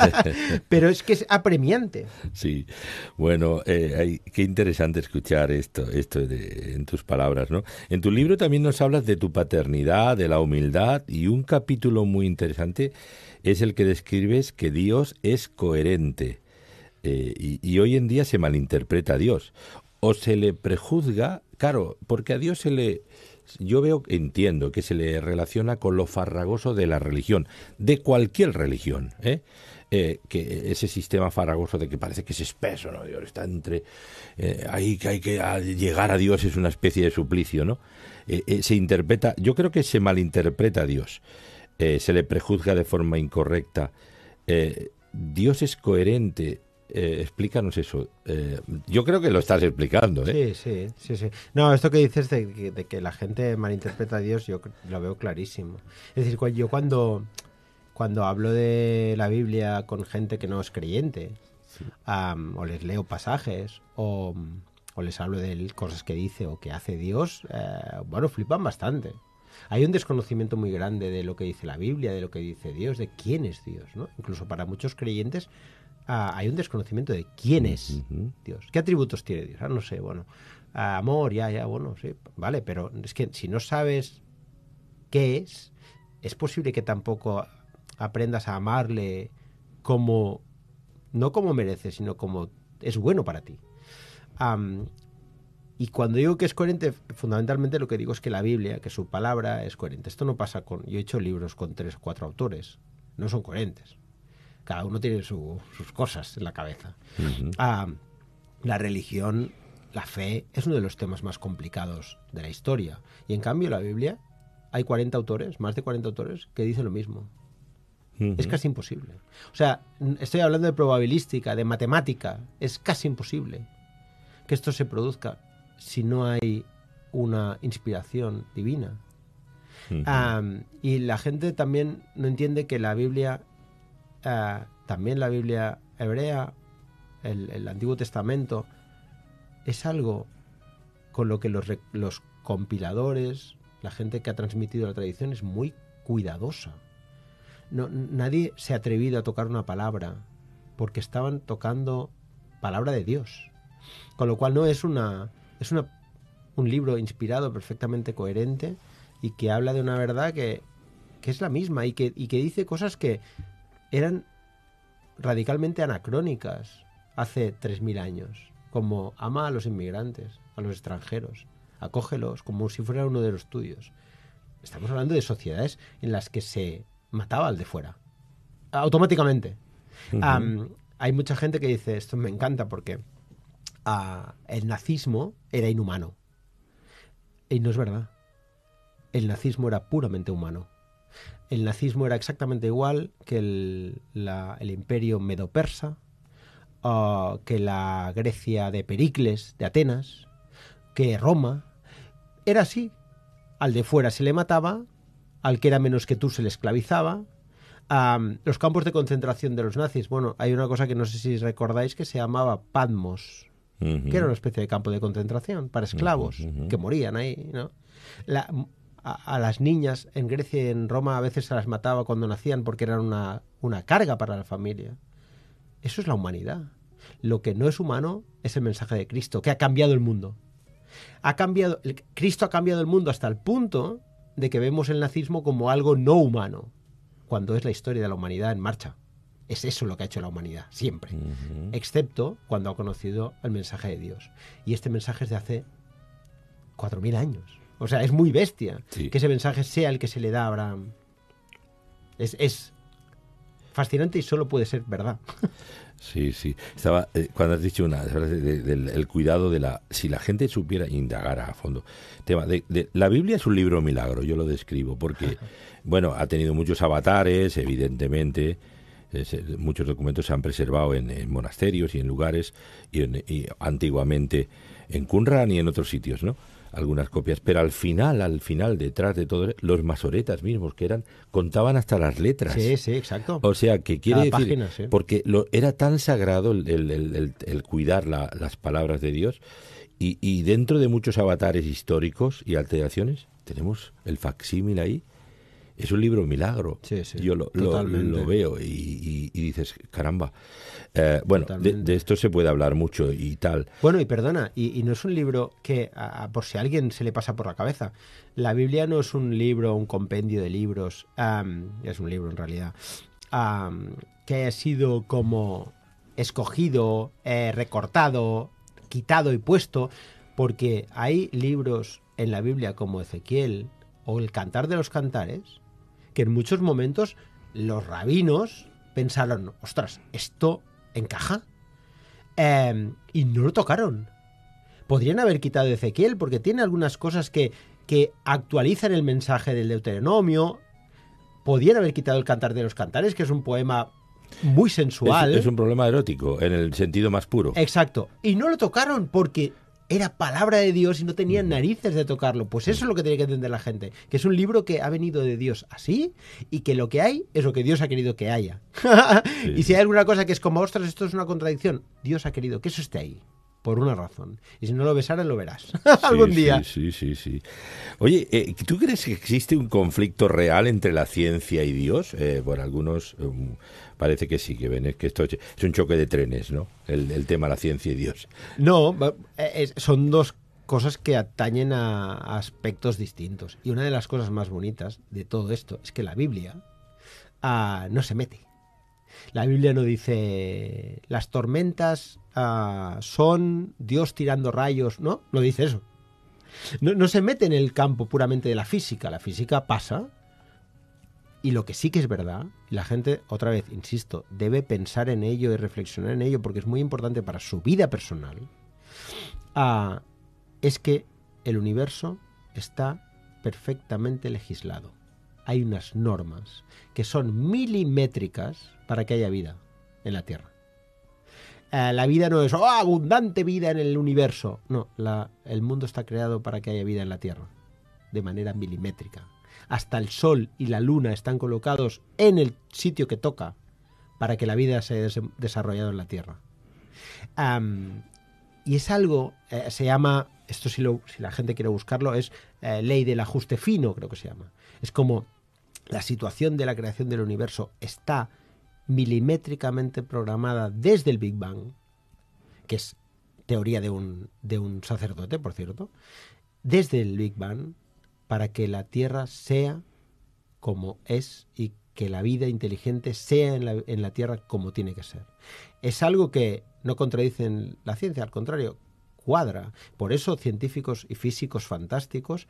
pero es que es apremiante. Sí, bueno, eh, qué interesante escuchar esto, esto en tus palabras, ¿no? En tu libro también nos hablas de tu paternidad, de la humildad y un capítulo muy interesante es el que describes que Dios es coherente. Eh, y, y, hoy en día se malinterpreta a Dios o se le prejuzga, claro, porque a Dios se le yo veo, entiendo que se le relaciona con lo farragoso de la religión, de cualquier religión, ¿eh? Eh, que ese sistema farragoso de que parece que es espeso, ¿no? Dios está entre eh, ahí que hay que llegar a Dios es una especie de suplicio, ¿no? se interpreta, yo creo que se malinterpreta a Dios, se le prejuzga de forma incorrecta. Dios es coherente eh, explícanos eso. Eh, yo creo que lo estás explicando. ¿eh? Sí, sí, sí, sí. No, esto que dices de, que la gente malinterpreta a Dios, yo lo veo clarísimo. Es decir, yo cuando, cuando hablo de la Biblia con gente que no es creyente, o les leo pasajes, o, o, les hablo de cosas que dice o que hace Dios, bueno, flipan bastante. Hay un desconocimiento muy grande de lo que dice la Biblia, de lo que dice Dios, de quién es Dios, ¿no? Incluso para muchos creyentes ah, hay un desconocimiento de quién es. Dios. ¿Qué atributos tiene Dios? Ah, no sé, bueno. ah, amor, ya, ya, bueno, sí, vale, pero es que si no sabes qué es, es posible que tampoco aprendas a amarle como, no como merece, sino como es bueno para ti. Y cuando digo que es coherente, fundamentalmente lo que digo es que la Biblia, que su palabra es coherente. Esto no pasa con... Yo he hecho libros con tres o cuatro autores. No son coherentes. Cada uno tiene su- sus cosas en la cabeza. Ah, la religión, la fe, es uno de los temas más complicados de la historia. Y en cambio la Biblia, hay 40 autores, más de 40 autores, que dicen lo mismo. Es casi imposible. O sea, estoy hablando de probabilística, de matemática. Es casi imposible que esto se produzca si no hay una inspiración divina. Am, y la gente también no entiende que la Biblia, ah, también la Biblia hebrea, el, el Antiguo Testamento, es algo con lo que los, los compiladores, la gente que ha transmitido la tradición es muy cuidadosa. No, nadie se ha atrevido a tocar una palabra porque estaban tocando palabra de Dios. Con lo cual no es una es una, un libro inspirado, perfectamente coherente y que habla de una verdad que, que es la misma y que, y que dice cosas que eran radicalmente anacrónicas hace 3.000 años, como ama a los inmigrantes, a los extranjeros, acógelos como si fuera uno de los tuyos. Estamos hablando de sociedades en las que se mataba al de fuera, automáticamente. Am, hay mucha gente que dice, esto me encanta porque ah, el nazismo era inhumano. Y no es verdad. El nazismo era puramente humano. El nazismo era exactamente igual que el, la- el imperio medo-persa, que la Grecia de Pericles, de Atenas, que Roma. Era así. Al de fuera se le mataba, al que era menos que tú se le esclavizaba. Los campos de concentración de los nazis, bueno, hay una cosa que no sé si recordáis que se llamaba Patmos Ujú. que era una especie de campo de concentración para esclavos que morían ahí, ¿no? La- a, a las niñas en Grecia y en Roma a veces se las mataba cuando nacían porque eran una, una carga para la familia. Eso es la humanidad. Lo que no es humano es el mensaje de Cristo, que ha cambiado el mundo. Ha cambiado, el- Cristo ha cambiado el mundo hasta el punto de que vemos el nazismo como algo no humano, cuando es la historia de la humanidad en marcha. Es eso lo que ha hecho la humanidad, siempre excepto cuando ha conocido el mensaje de Dios. Y este mensaje es de hace 4.000 años. O sea, es muy bestia Sí. que ese mensaje sea el que se le da a Abraham. Es, es fascinante y solo puede ser verdad. Sí, sí. Estaba, eh, cuando has dicho una, hablas de- de- del el cuidado de la, si la gente supiera indagar a fondo, tema de, de- la Biblia es un libro milagro, yo lo describo, porque, bueno, ha tenido muchos avatares, evidentemente, eh, muchos documentos se han preservado en, en monasterios y en lugares, y, en- y antiguamente en Qumran y en otros sitios, ¿no? Algunas copias, pero al final, al final, detrás de todo, los masoretas mismos, que eran, contaban hasta las letras. Sí, sí, exacto. O sea, que quiere Cada decir, página, sí. porque lo, era tan sagrado el, el- el- el- el cuidar la- las palabras de Dios, y, y dentro de muchos avatares históricos y alteraciones, tenemos el facsímil ahí. Es un libro milagro. Sí, sí, Yo lo, lo- veo y, y- y dices, caramba. Eh, bueno, de, esto se puede hablar mucho y tal. Bueno, y perdona, y, y no es un libro que, a- a- por si a alguien se le pasa por la cabeza, la Biblia no es un libro, un compendio de libros, es un libro en realidad, que haya sido como escogido, eh, recortado, quitado y puesto, porque hay libros en la Biblia como Ezequiel o el Cantar de los Cantares, que en muchos momentos los rabinos pensaron, ostras, ¿esto encaja? Eh, y no lo tocaron. Podrían haber quitado Ezequiel porque tiene algunas cosas que, que actualizan el mensaje del Deuteronomio. Podrían haber quitado el Cantar de los Cantares, que es un poema muy Es, sensual. es un problema erótico, en el sentido más puro. Exacto. Y no lo tocaron porque era palabra de Dios y no tenían narices de tocarlo. Pues eso es lo que tiene que entender la gente. Que es un libro que ha venido de Dios así y que lo que hay es lo que Dios ha querido que haya. y si hay alguna cosa que es como, ostras, esto es una contradicción, Dios ha querido que eso esté ahí. Por una razón. Y si no lo ves ahora, lo verás algún Sí, día. Sí, sí, sí. sí. Oye, eh, ¿tú crees que existe un conflicto real entre la ciencia y Dios? Eh, por algunos um, parece que sí, que ven es que esto es un choque de trenes, ¿no? El, el tema la ciencia y Dios. No, eh, es- son dos cosas que atañen a, a aspectos distintos. Y una de las cosas más bonitas de todo esto es que la Biblia ah, no se mete. La Biblia no dice las tormentas ah, son Dios tirando rayos, no, no dice eso. No, no se mete en el campo puramente de la física. La física pasa. Y lo que sí que es verdad, la gente, otra vez, insisto, debe pensar en ello y reflexionar en ello porque es muy importante para su vida personal, ah, es que el universo está perfectamente legislado. Hay unas normas que son milimétricas para que haya vida en la Tierra. Eh, la vida no es oh, abundante vida en el universo. No, la- el mundo está creado para que haya vida en la Tierra, de manera milimétrica. Hasta el Sol y la Luna están colocados en el sitio que toca para que la vida se haya des- desarrollado en la Tierra. Y es algo, eh, se llama, esto si la gente quiere buscarlo, es eh, ley del ajuste fino, creo que se llama. Es como la situación de la creación del universo está milimétricamente programada desde el Big Bang, que es teoría de un, de un sacerdote, por cierto, desde el Big Bang, para que la Tierra sea como es y que la vida inteligente sea en la, en la Tierra como tiene que ser. Es algo que no contradice en la ciencia, al contrario, cuadra. Por eso científicos y físicos fantásticos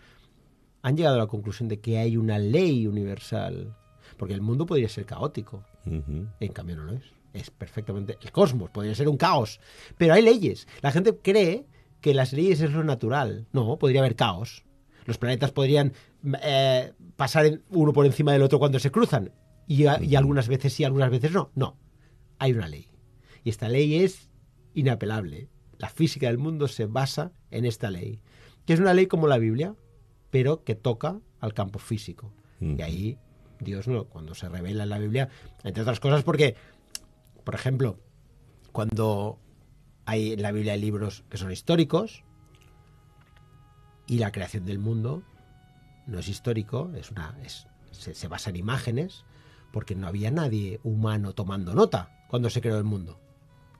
han llegado a la conclusión de que hay una ley universal, porque el mundo podría ser caótico, en cambio no lo es. Es perfectamente... El cosmos podría ser un caos, pero hay leyes. La gente cree que las leyes es lo natural. No, podría haber caos. Los planetas podrían eh, pasar uno por encima del otro cuando se cruzan. Y, a- y algunas veces sí, algunas veces no. No, hay una ley. Y esta ley es inapelable. La física del mundo se basa en esta ley. Que es una ley como la Biblia, pero que toca al campo físico. Y ahí Dios no, cuando se revela en la Biblia, entre otras cosas porque, por ejemplo, cuando hay en la Biblia libros que son históricos y la creación del mundo no es histórico, es una, es, se, se basa en imágenes, porque no había nadie humano tomando nota cuando se creó el mundo.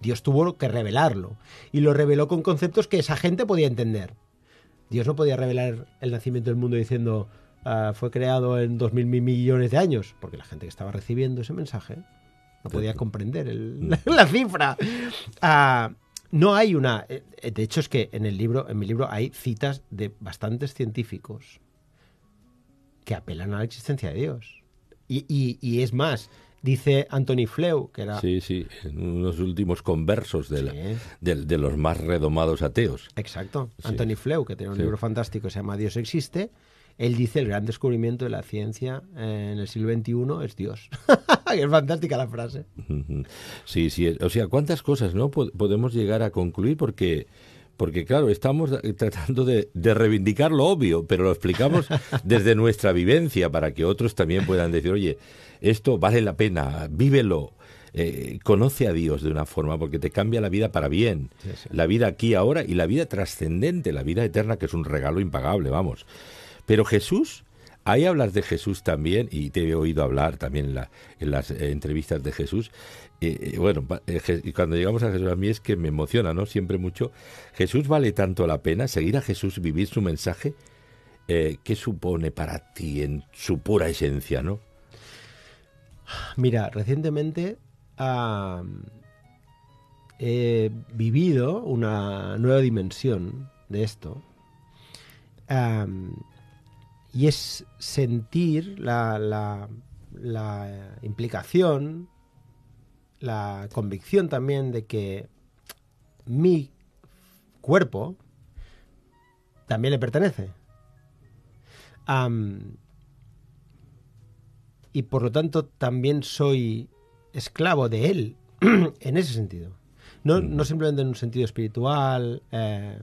Dios tuvo que revelarlo y lo reveló con conceptos que esa gente podía entender. Dios no podía revelar el nacimiento del mundo diciendo "Ah, fue creado en dos mil millones de años, porque la gente que estaba recibiendo ese mensaje no podía comprender el- la cifra. Ah, no hay una. eh, De hecho, es que en el libro, en mi libro, hay citas de bastantes científicos que apelan a la existencia de Dios. Y, y- y es más, dice Anthony Flew, que era Sí, sí, en unos últimos conversos de, la- Sí. de, de los más redomados ateos. Exacto. Sí. Anthony Flew, que tiene un Sí. libro fantástico que se llama Dios existe. Él dice el gran descubrimiento de la ciencia eh, en el siglo XXI es Dios. es fantástica la frase. Sí, sí, o sea, cuántas cosas no Po- podemos llegar a concluir porque porque claro, estamos tratando de, de reivindicar lo obvio, pero lo explicamos desde nuestra vivencia para que otros también puedan decir, oye, esto vale la pena, vívelo, eh, conoce a Dios de una forma porque te cambia la vida para bien, Sí, sí. la vida aquí ahora y la vida trascendente, la vida eterna que es un regalo impagable, vamos. Pero Jesús, ahí hablas de Jesús también, y te he oído hablar también en, la- en las eh, entrevistas de Jesús. eh, eh, bueno, eh, cuando llegamos a Jesús, a mí es que me emociona, ¿no? Siempre mucho. Jesús vale tanto la pena, seguir a Jesús, vivir su mensaje. ¿Qué supone para ti en su pura esencia, no? Mira, recientemente he vivido una nueva dimensión de esto. Y es sentir la, la- la implicación, la convicción también de que mi cuerpo también le pertenece. Y por lo tanto también soy esclavo de él en ese sentido. No, no simplemente en un sentido espiritual, eh,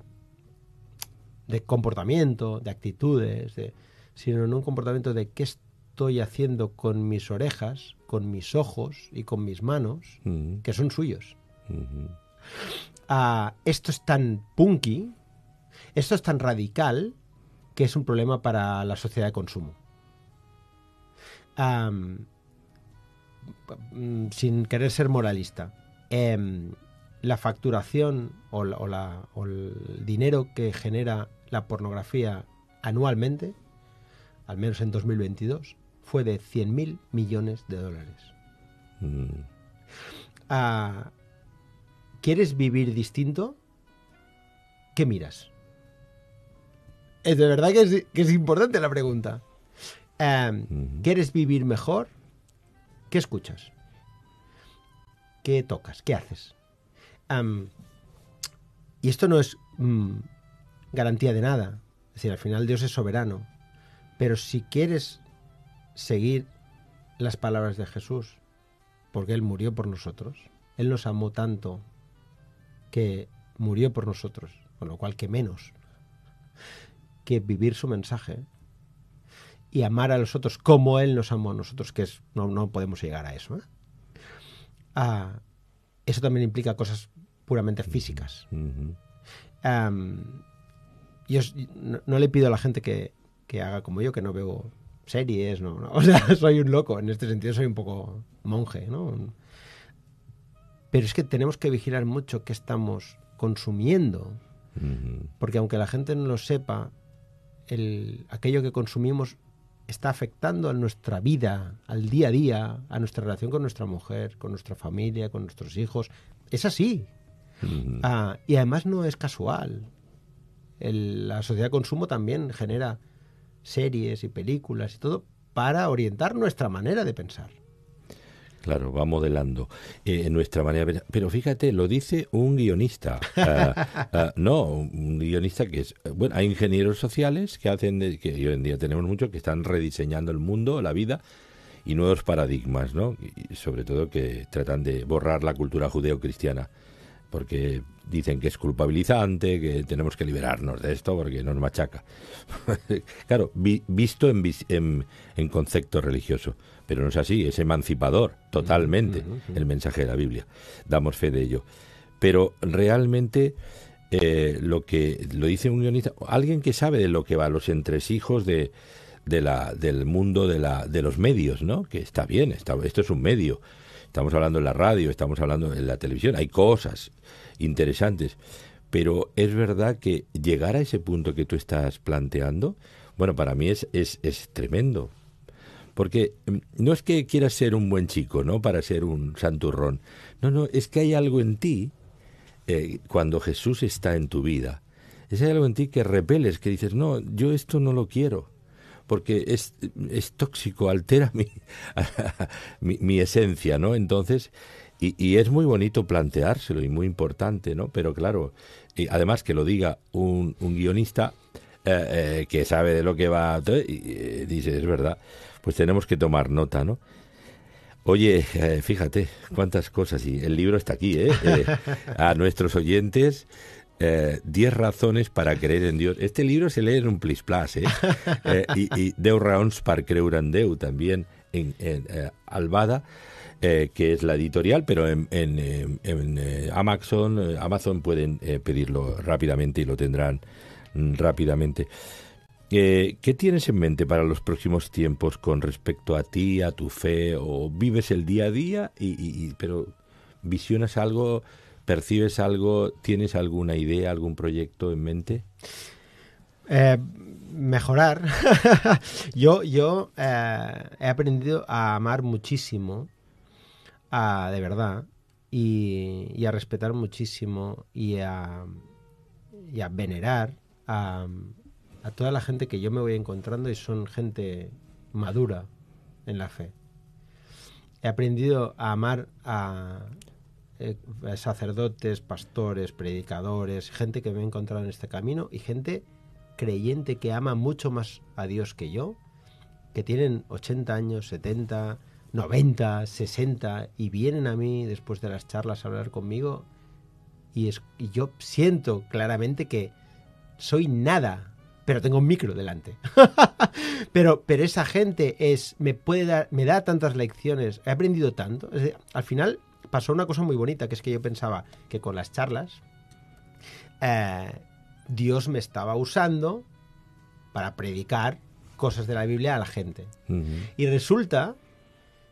de comportamiento, de actitudes, de- sino en un comportamiento de qué estoy haciendo con mis orejas, con mis ojos y con mis manos, Ujú, que son suyos. ujú. ah, esto es tan punky, esto es tan radical, que es un problema para la sociedad de consumo. Mm, sin querer ser moralista, em, la facturación o, la- o la- o el dinero que genera la pornografía anualmente, al menos en 2022, fue de 100.000 millones de dólares. Mm, Ah, ¿Quieres vivir distinto? ¿Qué miras? Es de verdad que es, que es importante la pregunta. Em. ¿Quieres vivir mejor? ¿Qué escuchas? ¿Qué tocas? ¿Qué haces? Am, y esto no es mm, garantía de nada. Es decir, al final Dios es soberano. Pero si quieres seguir las palabras de Jesús, porque Él murió por nosotros, Él nos amó tanto que murió por nosotros, con lo cual que menos que vivir su mensaje y amar a los otros como Él nos amó a nosotros, que es, no, no podemos llegar a eso. ¿eh? Ah, eso también implica cosas puramente físicas. yo no le pido a la gente que, que haga como yo, que no veo series, no, no. o sea, soy un loco, en este sentido soy un poco monje, ¿no? Pero es que tenemos que vigilar mucho qué estamos consumiendo, porque aunque la gente no lo sepa, el, aquello que consumimos está afectando a nuestra vida, al día a día, a nuestra relación con nuestra mujer, con nuestra familia, con nuestros hijos. Es así. Ah, y además no es casual. El- la sociedad de consumo también genera series y películas y todo para orientar nuestra manera de pensar. Claro, va modelando eh, nuestra manera de pensar. Pero fíjate, lo dice un guionista. Ah, ah, no, un guionista que es... Bueno, hay ingenieros sociales que hacen, de- que hoy en día tenemos muchos, que están rediseñando el mundo, la vida y nuevos paradigmas, ¿no? Y sobre todo que tratan de borrar la cultura judeo-cristiana. Porque dicen que es culpabilizante, que tenemos que liberarnos de esto porque nos machaca. claro, vi- visto en, vis- en, en concepto religioso. Pero no es así, es emancipador totalmente el mensaje de la Biblia. Damos fe de ello. Pero realmente eh, lo que lo dice un guionista, alguien que sabe de lo que va, los entresijos de, de la, del mundo de, la, de los medios, ¿no? Que está bien, está, esto es un medio. Estamos hablando en la radio, estamos hablando en la televisión, hay cosas interesantes. Pero es verdad que llegar a ese punto que tú estás planteando, bueno, para mí es, es, es tremendo. Porque mm, no es que quieras ser un buen chico, ¿no? Para ser un santurrón. No, no, es que hay algo en ti, eh, cuando Jesús está en tu vida, es algo en ti que repeles, que dices, no, yo esto no lo quiero, porque es, es tóxico, altera mi, mi, esencia, ¿no? Entonces, y, y es muy bonito planteárselo y muy importante, ¿no? Pero claro, y además que lo diga un, un guionista eh, eh, que sabe de lo que va, y eh, dice, es verdad, pues tenemos que tomar nota, ¿no? Oye, fíjate cuántas cosas, y el libro está aquí. Eh, a nuestros oyentes, eh, 10 razones para creer en Dios. Este libro se lee en un plis plas, ¿eh? Eh, y, y 10 raons per creure en Déu, también en, en, eh, Albada, eh, que es la editorial, pero en, en, en, en, Amazon, Amazon pueden pedirlo rápidamente y lo tendrán mm, rápidamente. Eh, ¿Qué tienes en mente para los próximos tiempos con respecto a ti, a tu fe? ¿O vives el día a día, y, y- y- pero visionas algo, percibes algo, tienes alguna idea, algún proyecto en mente? Eh, mejorar. yo yo eh, he aprendido a amar muchísimo, a, de verdad, y, a respetar muchísimo y a, y a venerar a toda la gente que yo me voy encontrando y son gente madura en la fe. He aprendido a amar a eh, sacerdotes, pastores, predicadores, gente que me he encontrado en este camino y gente creyente que ama mucho más a Dios que yo, que tienen 80 años, 70, 90, 60 y vienen a mí después de las charlas a hablar conmigo y, yo siento claramente que soy nada, pero tengo un micro delante. pero, esa gente es, me puede dar, me da tantas lecciones, he aprendido tanto. Es al final pasó una cosa muy bonita, que es que yo pensaba que con las charlas eh, Dios me estaba usando para predicar cosas de la Biblia a la gente. Y resulta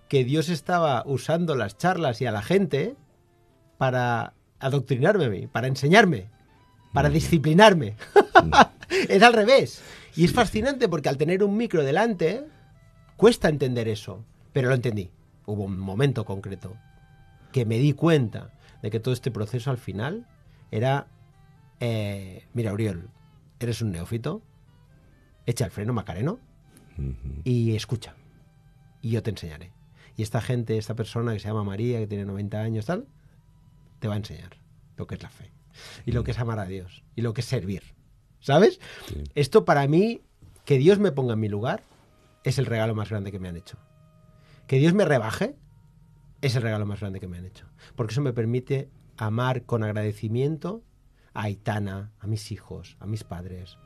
que Dios estaba usando las charlas y a la gente para adoctrinarme a mí, para enseñarme, para disciplinarme. es al revés. Y es fascinante porque al tener un micro delante, cuesta entender eso. Pero lo entendí. Hubo un momento concreto que me di cuenta de que todo este proceso al final era, eh, mira, Uriol, eres un neófito, echa el freno, Macareno, y escucha. Y yo te enseñaré. Y esta gente, esta persona que se llama María, que tiene 90 años, tal, te va a enseñar lo que es la fe. Y lo que es amar a Dios. Y lo que es servir. ¿Sabes? Sí. Esto para mí, que Dios me ponga en mi lugar, es el regalo más grande que me han hecho. Que Dios me rebaje, es el regalo más grande que me han hecho. Porque eso me permite amar con agradecimiento a Aitana, a mis hijos, a mis padres.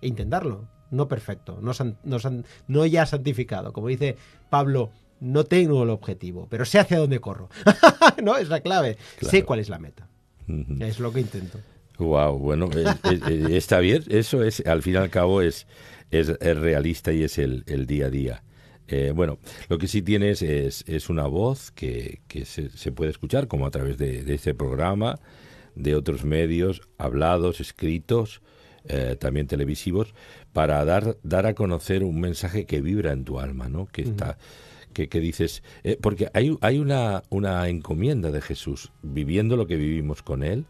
E intentarlo. No perfecto, no, san- no san- no ya santificado. Como dice Pablo, no tengo el objetivo, pero sé hacia dónde corro. no, es la clave. Sé cuál es la meta. Es lo que intento. Wow, bueno, es- es- es- está bien. Eso es, al fin y al cabo, es, es, es realista y es el, el día a día. Eh, bueno, lo que sí tienes es, es una voz que, que se, se puede escuchar, como a través de, de este programa, de otros medios, hablados, escritos, eh, también televisivos, para dar, dar a conocer un mensaje que vibra en tu alma, ¿no? Que está, que, que dices, eh, porque hay, hay una, una encomienda de Jesús, viviendo lo que vivimos con Él,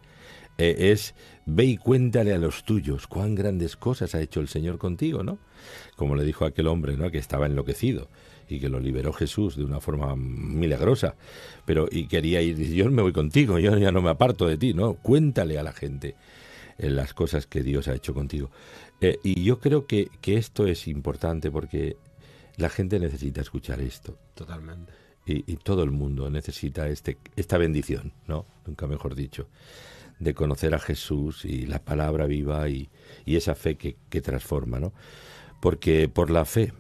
eh, es ve y cuéntale a los tuyos cuán grandes cosas ha hecho el Señor contigo, ¿no? Como le dijo aquel hombre, ¿no? Que estaba enloquecido y que lo liberó Jesús de una forma milagrosa, pero y quería ir, yo me voy contigo, yo ya no me aparto de ti, ¿no? Cuéntale a la gente eh, las cosas que Dios ha hecho contigo. Eh, y yo creo que, que esto es importante porque la gente necesita escuchar esto Totalmente. y, y todo el mundo necesita este, esta bendición, ¿no? Nunca mejor dicho, de conocer a Jesús y la palabra viva y, y esa fe que, que transforma, ¿no? Porque por la fe,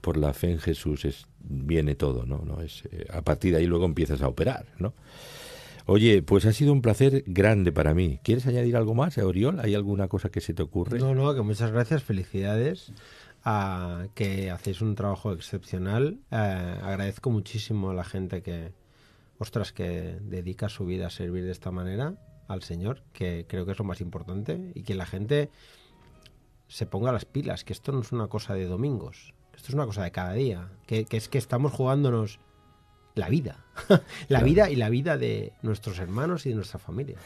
por la fe en Jesús es, viene todo, ¿no? ¿No? Es, eh, a partir de ahí luego empiezas a operar, ¿no? Oye, pues ha sido un placer grande para mí. ¿Quieres añadir algo más, Oriol? ¿Hay alguna cosa que se te ocurre? No, no, que muchas gracias, felicidades. a que hacéis un trabajo excepcional. Eh, agradezco muchísimo a la gente que, ostras, que dedica su vida a servir de esta manera al Señor, que creo que es lo más importante, y que la gente se ponga las pilas, que esto no es una cosa de domingos, esto es una cosa de cada día, que, que es que estamos jugándonos la vida, la Claro. vida y la vida de nuestros hermanos y de nuestra familia.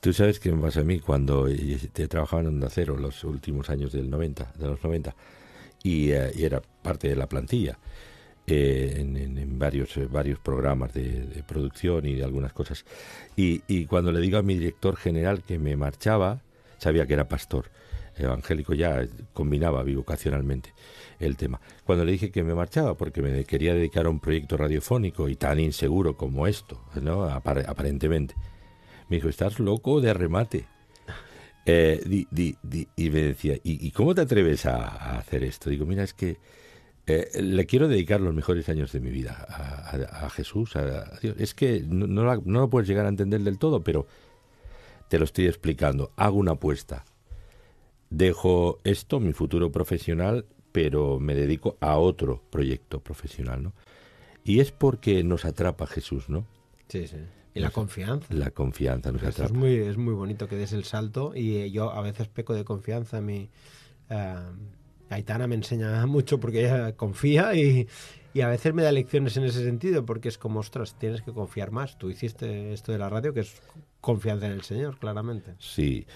Tú sabes me pasa a mí cuando te trabajaba en Onda Cero los últimos años del 90, de los 90, y, eh, y era parte de la plantilla eh, en, en- en varios, eh, varios programas de, de producción y de algunas cosas. Y, y cuando le digo a mi director general que me marchaba, sabía que era pastor evangélico, ya combinaba bivocacionalmente el tema. Cuando le dije que me marchaba porque me quería dedicar a un proyecto radiofónico y tan inseguro como esto, ¿no? Apar- aparentemente, me dijo, estás loco de remate. Eh, di- di- di- y me decía, ¿y, y cómo te atreves a, a hacer esto? Digo, mira, es que eh, le quiero dedicar los mejores años de mi vida a, a- a Jesús, a, a Dios. Es que no, no la- no lo puedes llegar a entender del todo, pero te lo estoy explicando. Hago una apuesta. Dejo esto, mi futuro profesional, pero me dedico a otro proyecto profesional, ¿no? Y es porque nos atrapa Jesús, ¿no? Sí, sí. Y la confianza. La confianza nos Esto es atrapa. muy, es muy bonito que des el salto y eh, yo a veces peco de confianza. Mi, eh, Aitana me enseña mucho porque ella confía y, y a veces me da lecciones en ese sentido porque es como, ostras, tienes que confiar más. Tú hiciste esto de la radio que es confianza en el Señor, claramente. Sí.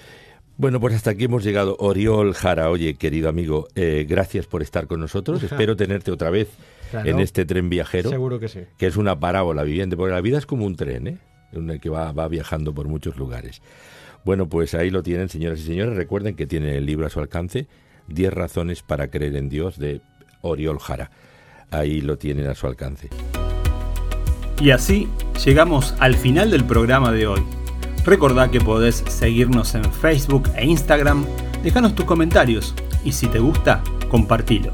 Bueno, pues hasta aquí hemos llegado. Oriol Jara, oye, querido amigo, eh, gracias por estar con nosotros. Espero tenerte otra vez Claro. en este tren viajero, Seguro que sí. que es una parábola viviente, porque la vida es como un tren, ¿eh? En el que va, va viajando por muchos lugares. Bueno, pues ahí lo tienen, señoras y señores. Recuerden que tienen el libro a su alcance, 10 razones para creer en Dios, de Oriol Jara. Ahí lo tienen a su alcance. Y así llegamos al final del programa de hoy. Recordá que podés seguirnos en Facebook e Instagram, dejanos tus comentarios y si te gusta, compartilo.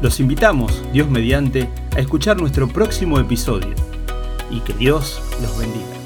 Los invitamos, Dios mediante, a escuchar nuestro próximo episodio y que Dios los bendiga.